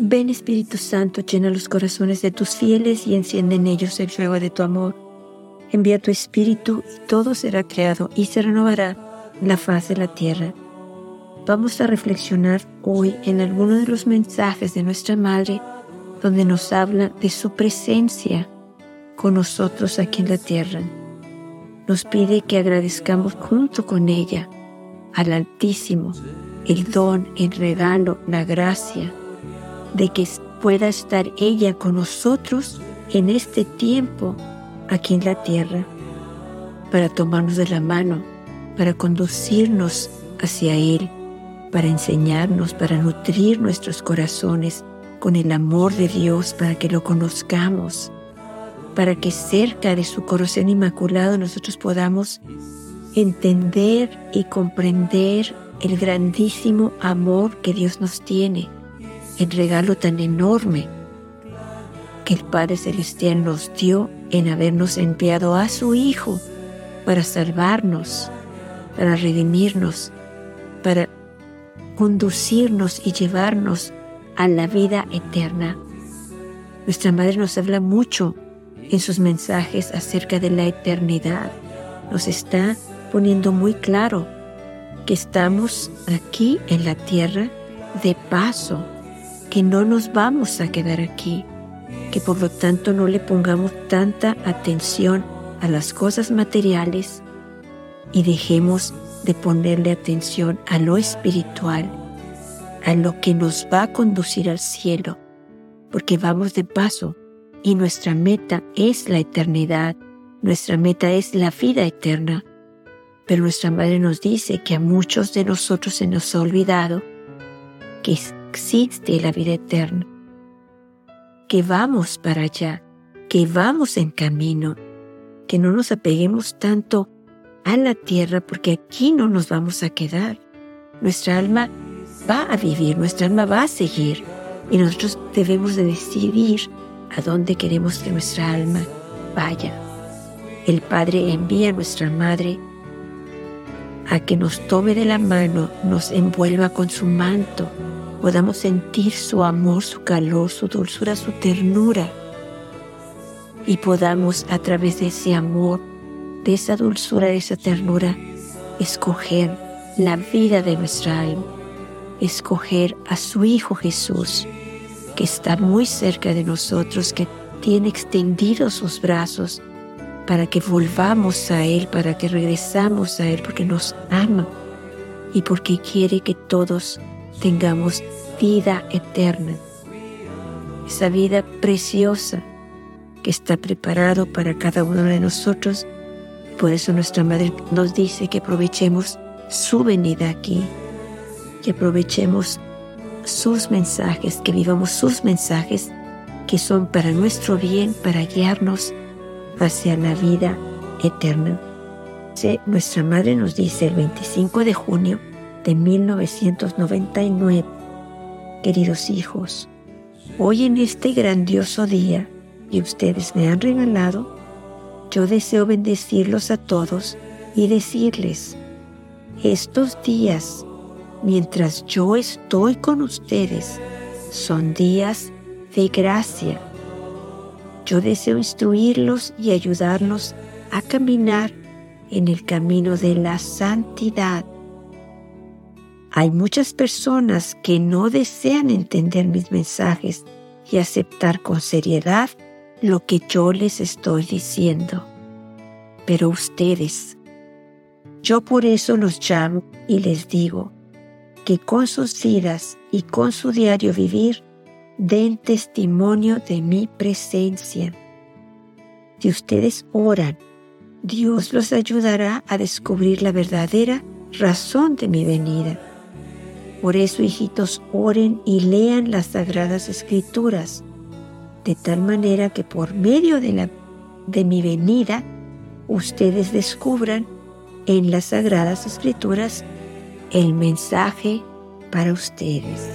Ven Espíritu Santo, llena los corazones de tus fieles y enciende en ellos el fuego de tu amor. Envía tu Espíritu y todo será creado y se renovará la faz de la tierra. Vamos a reflexionar hoy en alguno de los mensajes de nuestra Madre donde nos habla de su presencia con nosotros aquí en la tierra. Nos pide que agradezcamos junto con ella al Altísimo el don, el regalo, la gracia de que pueda estar ella con nosotros en este tiempo aquí en la tierra, para tomarnos de la mano, para conducirnos hacia Él, para enseñarnos, para nutrir nuestros corazones con el amor de Dios, para que lo conozcamos, para que cerca de su corazón inmaculado nosotros podamos entender y comprender el grandísimo amor que Dios nos tiene, el regalo tan enorme que el Padre Celestial nos dio en habernos enviado a su Hijo para salvarnos, para redimirnos, para conducirnos y llevarnos a la vida eterna. Nuestra Madre nos habla mucho en sus mensajes acerca de la eternidad. Nos está poniendo muy claro que estamos aquí en la tierra de paso, que no nos vamos a quedar aquí, que por lo tanto no le pongamos tanta atención a las cosas materiales y dejemos de ponerle atención a lo espiritual, a lo que nos va a conducir al cielo, porque vamos de paso y nuestra meta es la eternidad, nuestra meta es la vida eterna. Pero nuestra Madre nos dice que a muchos de nosotros se nos ha olvidado que existe la vida eterna, que vamos para allá, que vamos en camino, que no nos apeguemos tanto a la tierra porque aquí no nos vamos a quedar. Nuestra alma va a vivir, nuestra alma va a seguir y nosotros debemos de decidir a dónde queremos que nuestra alma vaya. El Padre envía a nuestra Madre a que nos tome de la mano, nos envuelva con su manto, podamos sentir su amor, su calor, su dulzura, su ternura. Y podamos a través de ese amor, de esa dulzura, de esa ternura, escoger la vida de nuestra alma, escoger a su Hijo Jesús, que está muy cerca de nosotros, que tiene extendidos sus brazos para que volvamos a Él, para que regresamos a Él, porque nos ama y porque quiere que todos tengamos vida eterna. Esa vida preciosa que está preparado para cada uno de nosotros. Por eso nuestra Madre nos dice que aprovechemos su venida aquí, que aprovechemos sus mensajes, que vivamos sus mensajes que son para nuestro bien, para guiarnos hacia la vida eterna. Nuestra madre nos dice el 25 de junio de 1999, queridos hijos, hoy en este grandioso día que ustedes me han regalado, yo deseo bendecirlos a todos y decirles, estos días, mientras yo estoy con ustedes, son días de gracia yo deseo instruirlos y ayudarlos a caminar en el camino de la santidad. Hay muchas personas que no desean entender mis mensajes y aceptar con seriedad lo que yo les estoy diciendo. Pero ustedes, yo por eso los llamo y les digo que con sus vidas y con su diario vivir den testimonio de mi presencia. Si ustedes oran, Dios los ayudará a descubrir la verdadera razón de mi venida. Por eso, hijitos, oren y lean las sagradas escrituras, de tal manera que por medio de, la, de mi venida, ustedes descubran en las sagradas escrituras el mensaje para ustedes.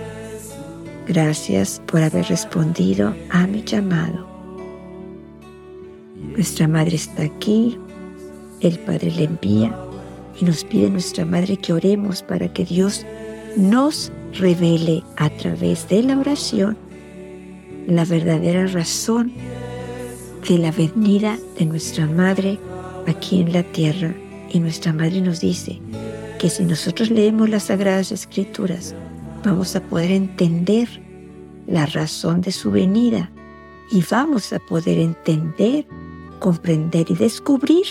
Gracias por haber respondido a mi llamado. Nuestra Madre está aquí, el Padre le envía y nos pide nuestra Madre que oremos para que Dios nos revele a través de la oración la verdadera razón de la venida de nuestra Madre aquí en la tierra. Y nuestra Madre nos dice que si nosotros leemos las Sagradas Escrituras, vamos a poder entender la razón de su venida y vamos a poder entender, comprender y descubrir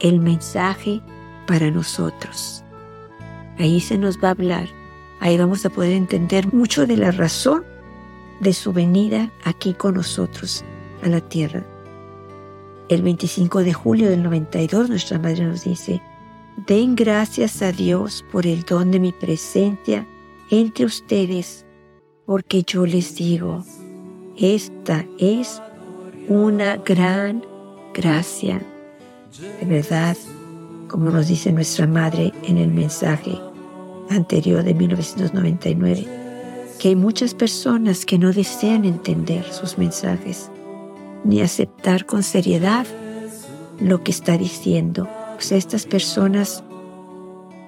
el mensaje para nosotros. Ahí se nos va a hablar, ahí vamos a poder entender mucho de la razón de su venida aquí con nosotros a la tierra. El 25 de julio del 92 nuestra madre nos dice, den gracias a Dios por el don de mi presencia entre ustedes, porque yo les digo, esta es una gran gracia. De verdad, como nos dice nuestra madre en el mensaje anterior de 1999, que hay muchas personas que no desean entender sus mensajes ni aceptar con seriedad lo que está diciendo. O sea, estas personas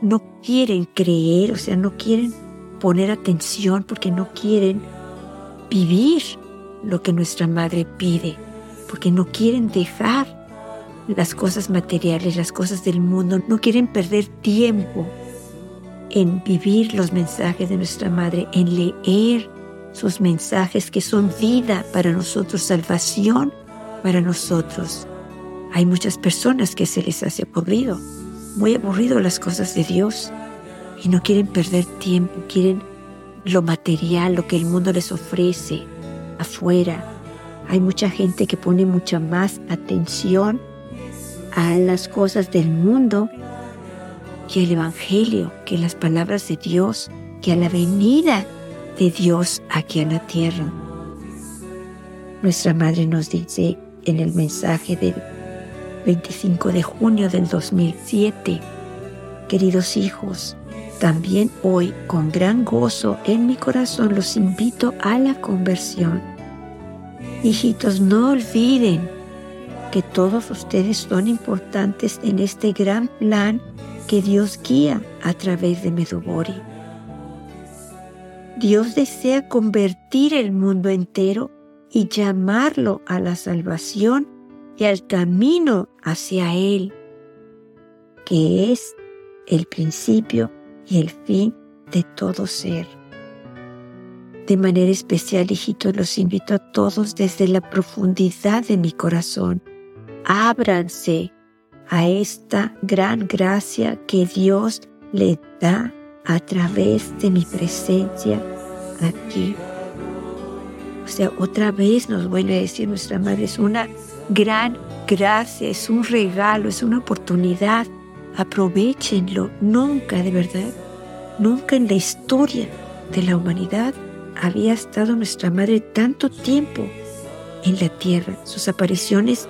no quieren creer, o sea, no quieren poner atención porque no quieren vivir lo que nuestra madre pide, porque no quieren dejar las cosas materiales, las cosas del mundo, no quieren perder tiempo en vivir los mensajes de nuestra madre, en leer sus mensajes que son vida para nosotros, salvación para nosotros. Hay muchas personas que se les hace aburrido, muy aburrido las cosas de Dios y no quieren perder tiempo, quieren lo material, lo que el mundo les ofrece afuera. Hay mucha gente que pone mucha más atención a las cosas del mundo que al Evangelio, que las palabras de Dios, que a la venida de Dios aquí en la tierra. Nuestra Madre nos dice en el mensaje del 25 de junio del 2007, queridos hijos, también hoy con gran gozo en mi corazón los invito a la conversión. Hijitos, no olviden que todos ustedes son importantes en este gran plan que Dios guía a través de Medubori. Dios desea convertir el mundo entero y llamarlo a la salvación y al camino hacia Él, que es el principio y el fin de todo ser. De manera especial, hijitos, los invito a todos desde la profundidad de mi corazón. Ábranse a esta gran gracia que Dios le da a través de mi presencia aquí. O sea, otra vez nos vuelve a decir nuestra madre, es una gran gracia, es un regalo, es una oportunidad. Aprovechenlo. Nunca, de verdad, nunca en la historia de la humanidad había estado nuestra madre tanto tiempo en la tierra. Sus apariciones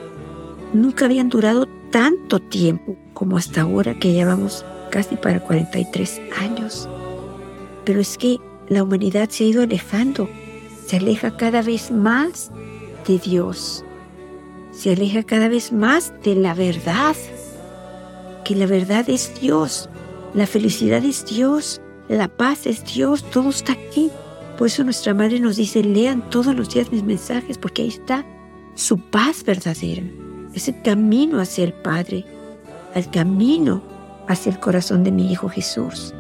nunca habían durado tanto tiempo como hasta ahora que llevamos casi para 43 años. Pero es que la humanidad se ha ido alejando, se aleja cada vez más de Dios, se aleja cada vez más de la verdad, que la verdad es Dios, la felicidad es Dios, la paz es Dios, todo está aquí. Por eso nuestra madre nos dice, lean todos los días mis mensajes, porque ahí está su paz verdadera, es el camino hacia el Padre, el camino hacia el corazón de mi Hijo Jesús.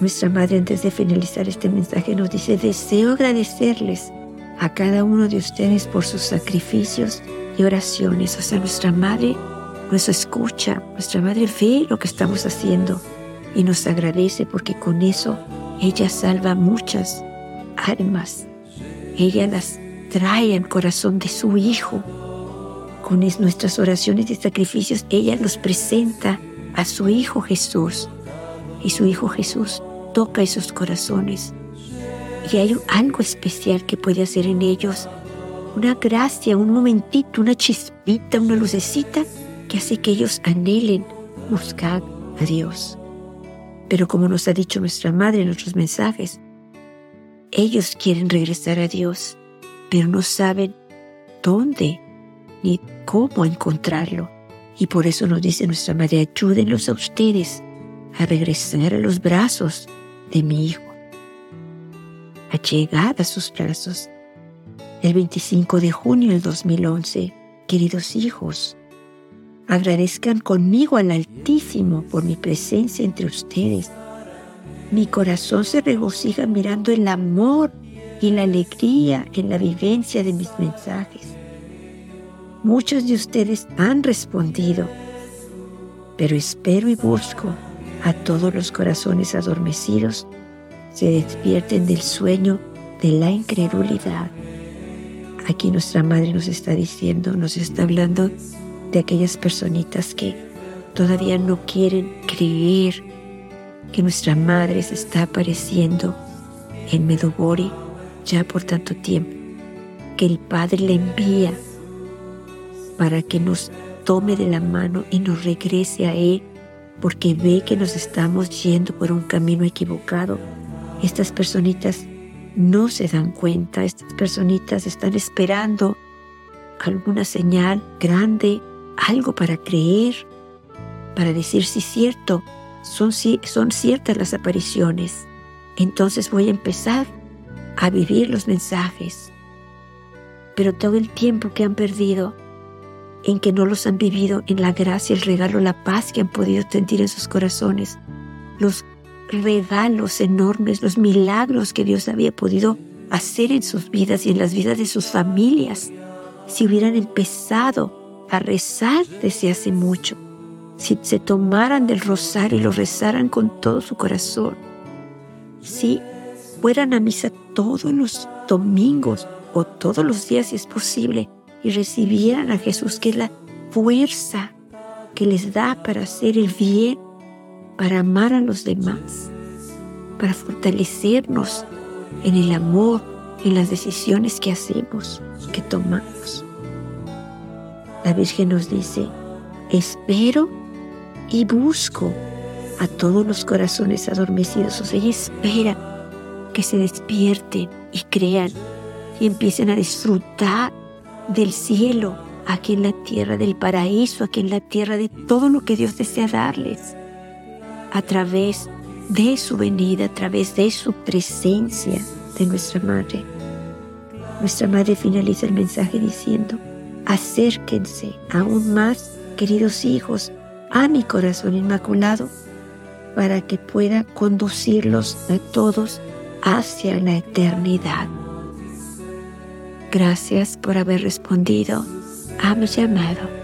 Nuestra Madre antes de finalizar este mensaje nos dice, deseo agradecerles a cada uno de ustedes por sus sacrificios y oraciones. O sea, nuestra Madre nos escucha, nuestra Madre ve lo que estamos haciendo y nos agradece porque con eso ella salva muchas almas. Ella las trae al corazón de su Hijo. Con nuestras oraciones y sacrificios, ella los presenta a su Hijo Jesús. Y su Hijo Jesús toca esos corazones. Y hay algo especial que puede hacer en ellos. Una gracia, un momentito, una chispita, una lucecita que hace que ellos anhelen buscar a Dios. Pero como nos ha dicho nuestra Madre en nuestros mensajes, ellos quieren regresar a Dios, pero no saben dónde ni cómo encontrarlo. Y por eso nos dice nuestra Madre, ayúdenlos a ustedes a regresar a los brazos de mi Hijo, a llegar a sus brazos, el 25 de junio del 2011. Queridos hijos, agradezcan conmigo al Altísimo por mi presencia entre ustedes. Mi corazón se regocija mirando el amor y la alegría en la vivencia de mis mensajes. Muchos de ustedes han respondido, pero espero y busco a todos los corazones adormecidos se despierten del sueño de la incredulidad. Aquí nuestra madre nos está diciendo, nos está hablando de aquellas personitas que todavía no quieren creer que nuestra madre se está apareciendo en Medobori ya por tanto tiempo, que el Padre le envía para que nos tome de la mano y nos regrese a Él, porque ve que nos estamos yendo por un camino equivocado. Estas personitas no se dan cuenta, estas personitas están esperando alguna señal grande, algo para creer, para decir si es cierto, son, son ciertas las apariciones. Entonces voy a empezar a vivir los mensajes. Pero todo el tiempo que han perdido en que no los han vivido en la gracia, el regalo, la paz que han podido sentir en sus corazones, los regalos enormes, los milagros que Dios había podido hacer en sus vidas y en las vidas de sus familias, si hubieran empezado a rezar desde hace mucho, si se tomaran del rosario y lo rezaran con todo su corazón, si fueran a misa todos los domingos o todos los días si es posible y recibieran a Jesús, que es la fuerza que les da para hacer el bien, para amar a los demás, para fortalecernos en el amor, en las decisiones que hacemos, que tomamos. La Virgen nos dice, espero y busco a todos los corazones adormecidos. O sea, ella espera que se despierten y crean y empiecen a disfrutar del cielo aquí en la tierra, del paraíso aquí en la tierra, de todo lo que Dios desea darles a través de su venida, a través de su presencia de nuestra Madre. Nuestra Madre finaliza el mensaje diciendo, acérquense aún más, queridos hijos, a mi corazón inmaculado, para que pueda conducirlos a todos hacia la eternidad. Gracias por haber respondido a mi llamado.